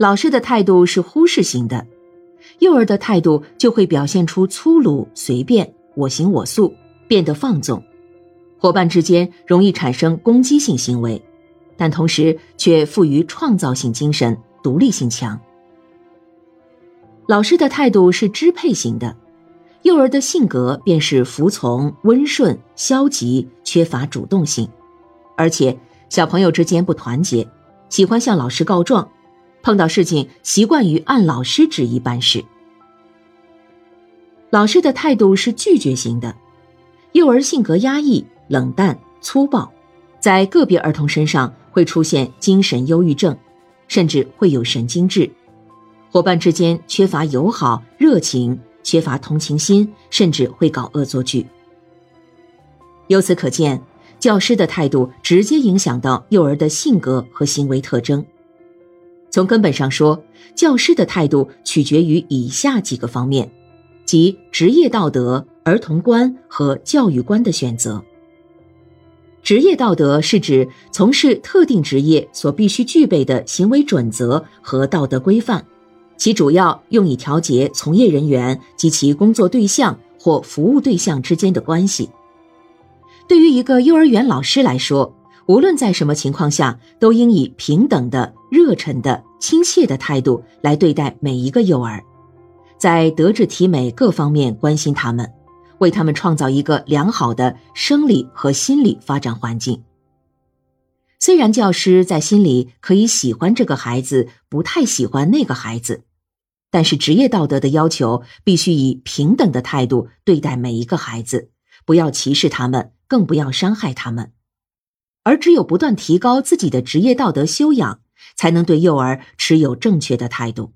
老师的态度是忽视型的，幼儿的态度就会表现出粗鲁、随便、我行我素，变得放纵。伙伴之间容易产生攻击性行为，但同时却富于创造性精神，独立性强。老师的态度是支配型的，幼儿的性格便是服从、温顺、消极、缺乏主动性，而且小朋友之间不团结，喜欢向老师告状。碰到事情，习惯于按老师旨意办事。老师的态度是拒绝型的，幼儿性格压抑、冷淡、粗暴，在个别儿童身上会出现精神忧郁症，甚至会有神经质。伙伴之间缺乏友好、热情，缺乏同情心，甚至会搞恶作剧。由此可见，教师的态度直接影响到幼儿的性格和行为特征。从根本上说，教师的态度取决于以下几个方面，即职业道德、儿童观和教育观的选择。职业道德是指从事特定职业所必须具备的行为准则和道德规范，其主要用以调节从业人员及其工作对象或服务对象之间的关系。对于一个幼儿园老师来说，无论在什么情况下，都应以平等的、热忱的、亲切的态度来对待每一个幼儿，在德智体美各方面关心他们，为他们创造一个良好的生理和心理发展环境。虽然教师在心里可以喜欢这个孩子，不太喜欢那个孩子，但是职业道德的要求必须以平等的态度对待每一个孩子，不要歧视他们，更不要伤害他们。而只有不断提高自己的职业道德修养，才能对幼儿持有正确的态度。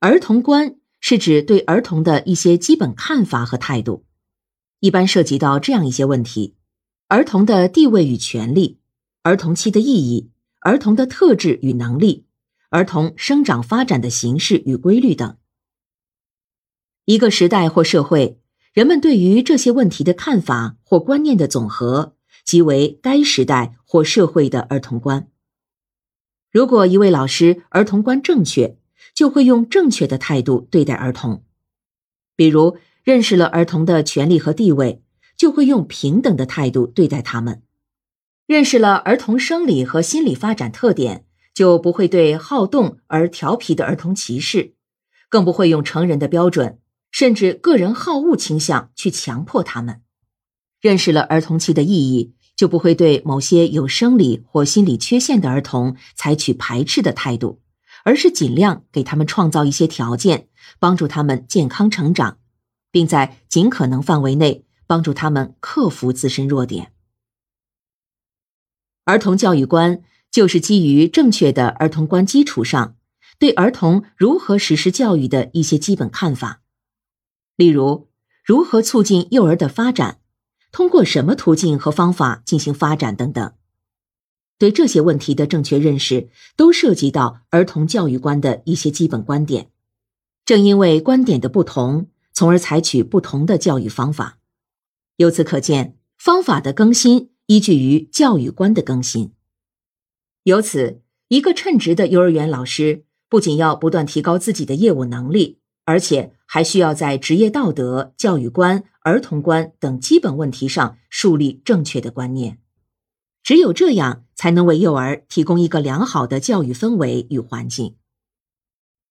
儿童观是指对儿童的一些基本看法和态度，一般涉及到这样一些问题：儿童的地位与权利，儿童期的意义，儿童的特质与能力，儿童生长发展的形式与规律等。一个时代或社会，人们对于这些问题的看法或观念的总和。即为该时代或社会的儿童观。如果一位老师儿童观正确，就会用正确的态度对待儿童。比如，认识了儿童的权利和地位，就会用平等的态度对待他们；认识了儿童生理和心理发展特点，就不会对好动而调皮的儿童歧视，更不会用成人的标准，甚至个人好恶倾向去强迫他们。认识了儿童期的意义。就不会对某些有生理或心理缺陷的儿童采取排斥的态度，而是尽量给他们创造一些条件，帮助他们健康成长，并在尽可能范围内帮助他们克服自身弱点。儿童教育观就是基于正确的儿童观基础上，对儿童如何实施教育的一些基本看法，例如如何促进幼儿的发展。通过什么途径和方法进行发展等等，对这些问题的正确认识，都涉及到儿童教育观的一些基本观点。正因为观点的不同，从而采取不同的教育方法。由此可见，方法的更新依据于教育观的更新。由此，一个称职的幼儿园老师不仅要不断提高自己的业务能力。而且还需要在职业道德、教育观、儿童观等基本问题上树立正确的观念，只有这样，才能为幼儿提供一个良好的教育氛围与环境。